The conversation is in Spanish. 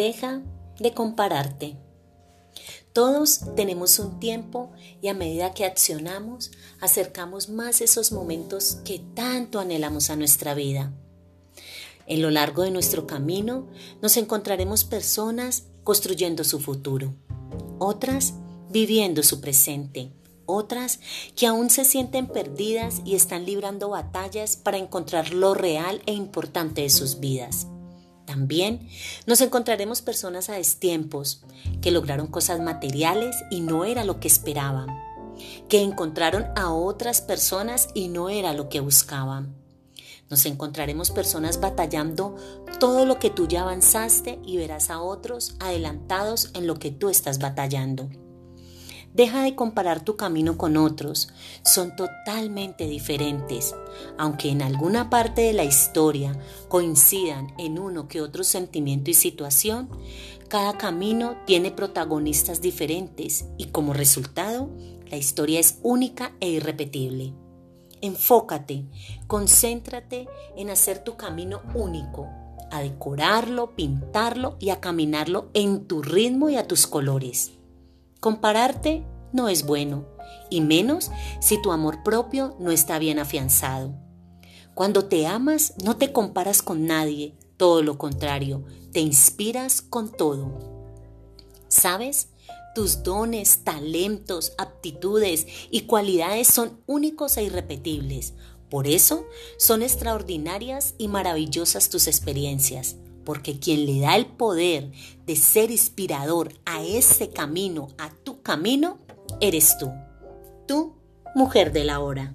Deja de compararte. Todos tenemos un tiempo y a medida que accionamos, acercamos más esos momentos que tanto anhelamos a nuestra vida. En lo largo de nuestro camino nos encontraremos personas construyendo su futuro, otras viviendo su presente, otras que aún se sienten perdidas y están librando batallas para encontrar lo real e importante de sus vidas. También nos encontraremos personas a destiempos que lograron cosas materiales y no era lo que esperaban, que encontraron a otras personas y no era lo que buscaban. Nos encontraremos personas batallando todo lo que tú ya avanzaste y verás a otros adelantados en lo que tú estás batallando. Deja de comparar tu camino con otros, son totalmente diferentes. Aunque en alguna parte de la historia coincidan en uno que otro sentimiento y situación, cada camino tiene protagonistas diferentes y como resultado, la historia es única e irrepetible. Enfócate, concéntrate en hacer tu camino único, a decorarlo, pintarlo y a caminarlo en tu ritmo y a tus colores. Compararte no es bueno, y menos si tu amor propio no está bien afianzado. Cuando te amas, no te comparas con nadie, todo lo contrario, te inspiras con todo. ¿Sabes? Tus dones, talentos, aptitudes y cualidades son únicos e irrepetibles. Por eso son extraordinarias y maravillosas tus experiencias porque quien le da el poder de ser inspirador a ese camino, a tu camino, eres tú, tú, mujer de la hora.